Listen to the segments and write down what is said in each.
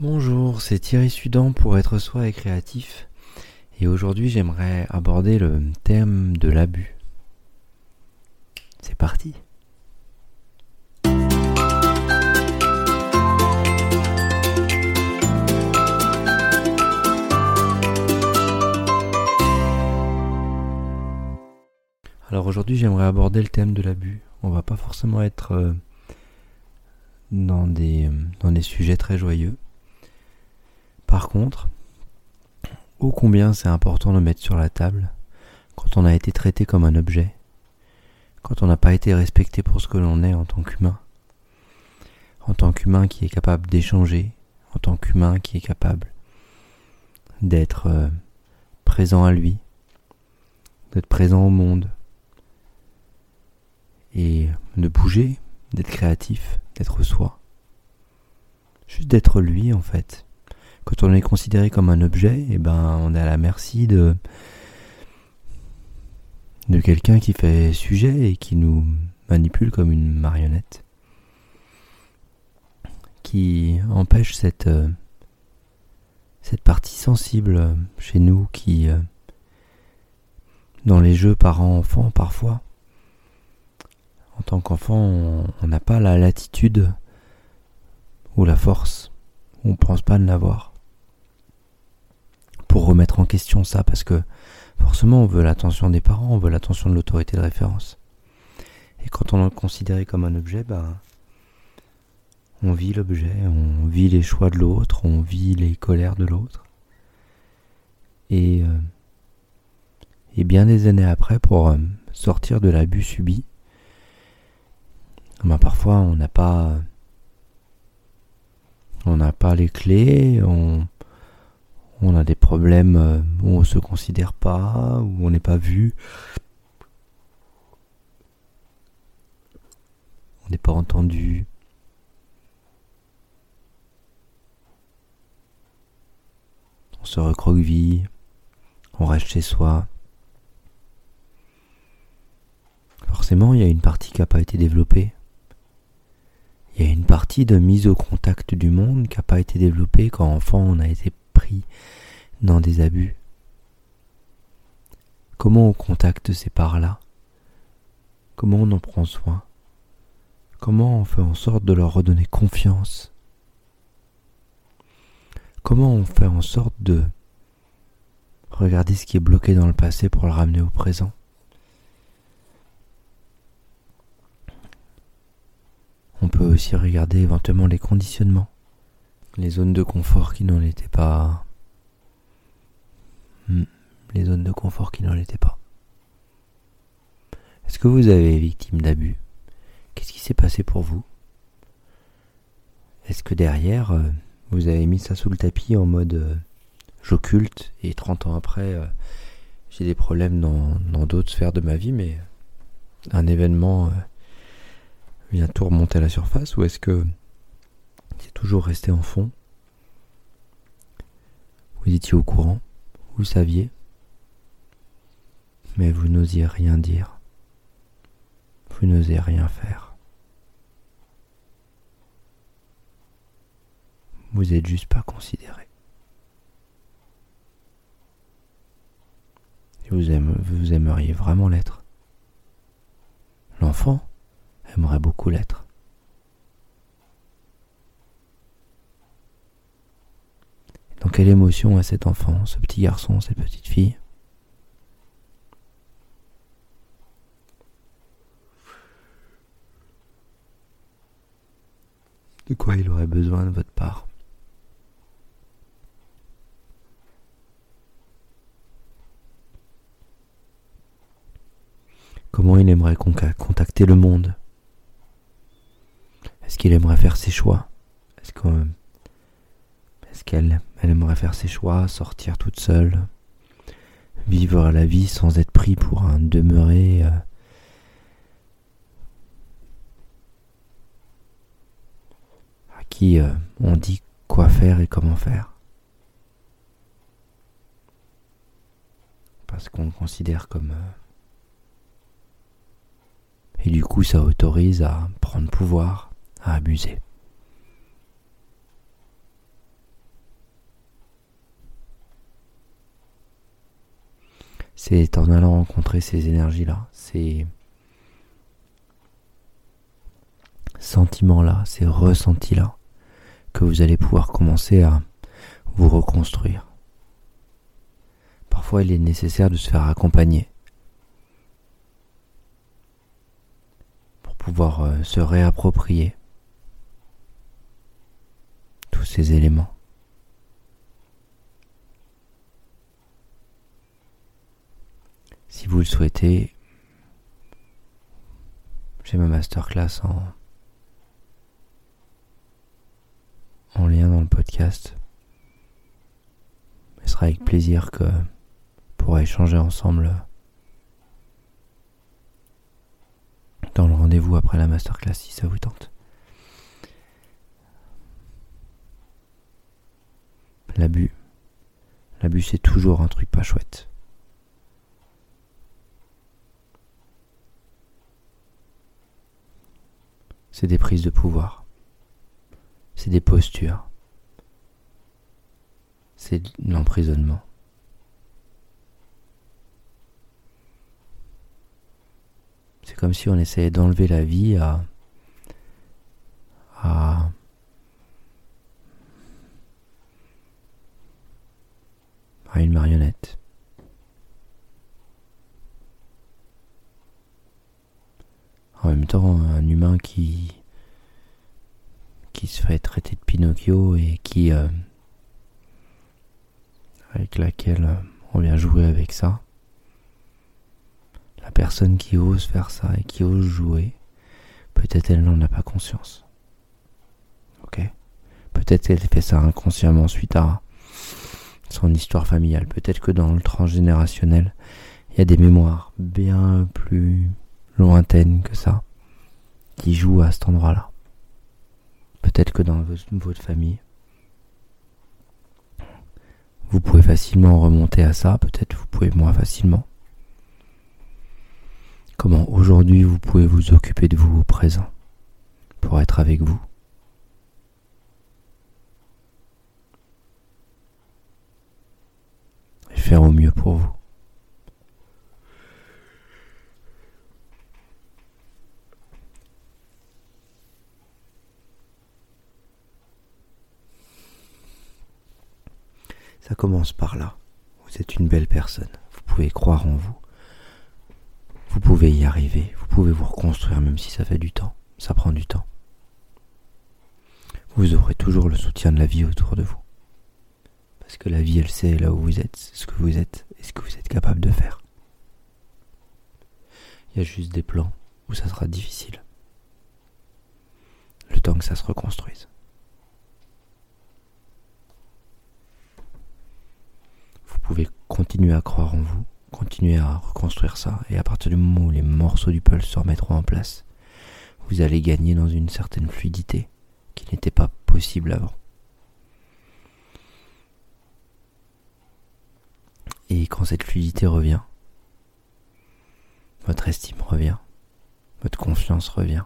Bonjour, c'est Thierry Sudan pour être soi et créatif. Et aujourd'hui, j'aimerais aborder le thème de l'abus. C'est parti. Alors aujourd'hui, j'aimerais aborder le thème de l'abus. On va pas forcément être euh, dans des, euh, dans des sujets très joyeux. Par contre, ô combien c'est important de mettre sur la table quand on a été traité comme un objet, quand on n'a pas été respecté pour ce que l'on est en tant qu'humain, en tant qu'humain qui est capable d'échanger, en tant qu'humain qui est capable d'être euh, présent à lui, d'être présent au monde, et de bouger, d'être créatif, d'être soi. Juste d'être lui en fait quand on est considéré comme un objet, et eh ben on est à la merci de de quelqu'un qui fait sujet et qui nous manipule comme une marionnette, qui empêche cette euh, cette partie sensible chez nous qui euh, dans les jeux parents-enfants parfois en tant qu'enfant on n'a pas la latitude ou la force on ne pense pas de l'avoir pour remettre en question ça, parce que forcément on veut l'attention des parents, on veut l'attention de l'autorité de référence. Et quand on est considéré comme un objet, ben, on vit l'objet, on vit les choix de l'autre, on vit les colères de l'autre. Et, euh, et bien des années après, pour euh, sortir de l'abus subi, ben parfois on n'a pas on n'a pas les clés, on, on a des problèmes euh, où on se considère pas, où on n'est pas vu. On n'est pas entendu. On se recroqueville, on reste chez soi. Forcément, il y a une partie qui n'a pas été développée. Il y a une partie de mise au contact du monde qui n'a pas été développée quand enfant on a été dans des abus. Comment on contacte ces parts-là? Comment on en prend soin? Comment on fait en sorte de leur redonner confiance? Comment on fait en sorte de regarder ce qui est bloqué dans le passé pour le ramener au présent? On peut aussi regarder éventuellement les conditionnements les zones de confort qui n'en étaient pas. Hmm, les zones de confort qui n'en étaient pas. Est-ce que vous avez victime d'abus? Qu'est-ce qui s'est passé pour vous? Est-ce que derrière, euh, vous avez mis ça sous le tapis en mode euh, j'occulte et 30 ans après, euh, j'ai des problèmes dans d'autres sphères de ma vie, mais un événement vient tout remonter à la surface Ou est-ce que toujours resté en fond. Vous étiez au courant, vous saviez, mais vous n'osiez rien dire. Vous n'osez rien faire. Vous n'êtes juste pas considéré. Vous aimeriez vraiment l'être. L'enfant aimerait beaucoup l'être. Dans quelle émotion a cet enfant, ce petit garçon, cette petite fille? De quoi il aurait besoin de votre part? Comment il aimerait contacter le monde? Est-ce qu'il aimerait faire ses choix? Qu'elle elle aimerait faire ses choix, sortir toute seule, vivre la vie sans être pris pour un demeuré euh, à qui euh, on dit quoi faire et comment faire Parce qu'on le considère comme... Euh, et du coup ça autorise à prendre pouvoir, à abuser. C'est en allant rencontrer ces énergies-là, ces sentiments-là, ces ressentis-là, que vous allez pouvoir commencer à vous reconstruire. Parfois, il est nécessaire de se faire accompagner pour pouvoir euh, se réapproprier tous ces éléments. Si vous le souhaitez, j'ai ma masterclass en, en lien dans le podcast. Ce sera avec plaisir que pourra échanger ensemble dans le rendez-vous après la masterclass si ça vous tente. L'abus. L'abus c'est toujours un truc pas chouette. C'est des prises de pouvoir. C'est des postures. C'est l'emprisonnement. C'est comme si on essayait d'enlever la vie à, à une marionnette. En même temps, un humain qui qui se fait traiter de Pinocchio et qui euh, avec laquelle on vient jouer avec ça. La personne qui ose faire ça et qui ose jouer, peut-être elle n'en a pas conscience. Ok? Peut-être qu'elle fait ça inconsciemment suite à son histoire familiale. Peut-être que dans le transgénérationnel, il y a des mémoires bien plus lointaines que ça qui jouent à cet endroit-là. Peut-être que dans votre famille, vous pouvez facilement remonter à ça, peut-être vous pouvez moins facilement comment aujourd'hui vous pouvez vous occuper de vous au présent pour être avec vous? Et faire au mieux pour vous. Ça commence par là. Vous êtes une belle personne. Vous pouvez croire en vous. Vous pouvez y arriver, vous pouvez vous reconstruire même si ça fait du temps, ça prend du temps. Vous aurez toujours le soutien de la vie autour de vous. Parce que la vie, elle sait là où vous êtes, ce que vous êtes et ce que vous êtes capable de faire. Il y a juste des plans où ça sera difficile. Le temps que ça se reconstruise. Pouvez continuer à croire en vous, continuer à reconstruire ça. Et à partir du moment où les morceaux du puzzle se remettront en place, vous allez gagner dans une certaine fluidité qui n'était pas possible avant. Et quand cette fluidité revient, votre estime revient, votre confiance revient.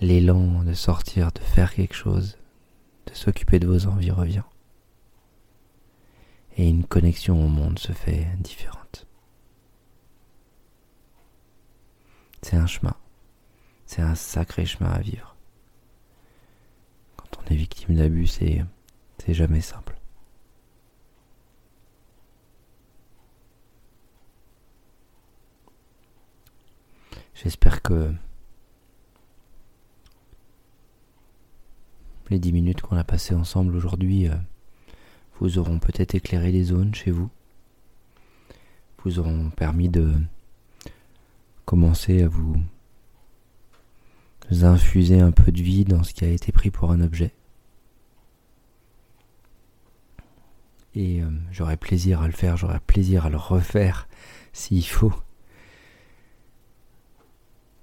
L'élan de sortir, de faire quelque chose, de s'occuper de vos envies revient et une connexion au monde se fait différente. C'est un chemin, c'est un sacré chemin à vivre. Quand on est victime d'abus, c'est, jamais simple. J'espère que les dix minutes qu'on a passées ensemble aujourd'hui euh, vous auront peut-être éclairé des zones chez vous, vous auront permis de commencer à vous infuser un peu de vie dans ce qui a été pris pour un objet. Et euh, j'aurai plaisir à le faire, j'aurai plaisir à le refaire s'il faut,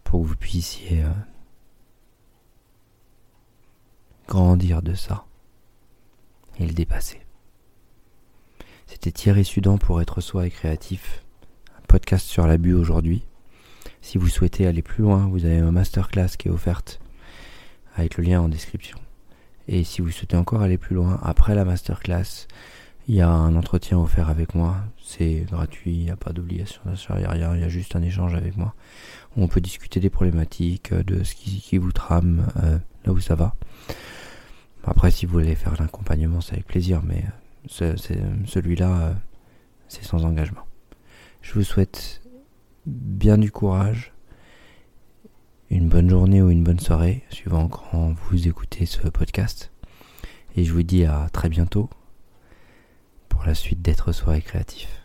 pour que vous puissiez euh, grandir de ça et le dépasser. C'était Thierry Sudan pour être soi et créatif. Un podcast sur l'abus aujourd'hui. Si vous souhaitez aller plus loin, vous avez ma masterclass qui est offerte avec le lien en description. Et si vous souhaitez encore aller plus loin, après la masterclass, Il y a un entretien offert avec moi, c'est gratuit, il n'y a pas d'obligation d'achat, il n'y a rien, il y a juste un échange avec moi. on peut discuter des problématiques, de ce qui, vous trame, euh, là où ça va. Après, si vous voulez faire l'accompagnement, c'est avec plaisir, mais celui-là, c'est sans engagement. Je vous souhaite bien du courage, une bonne journée ou une bonne soirée, suivant quand vous écoutez ce podcast. Et je vous dis à très bientôt pour la suite d'être soirée créatif.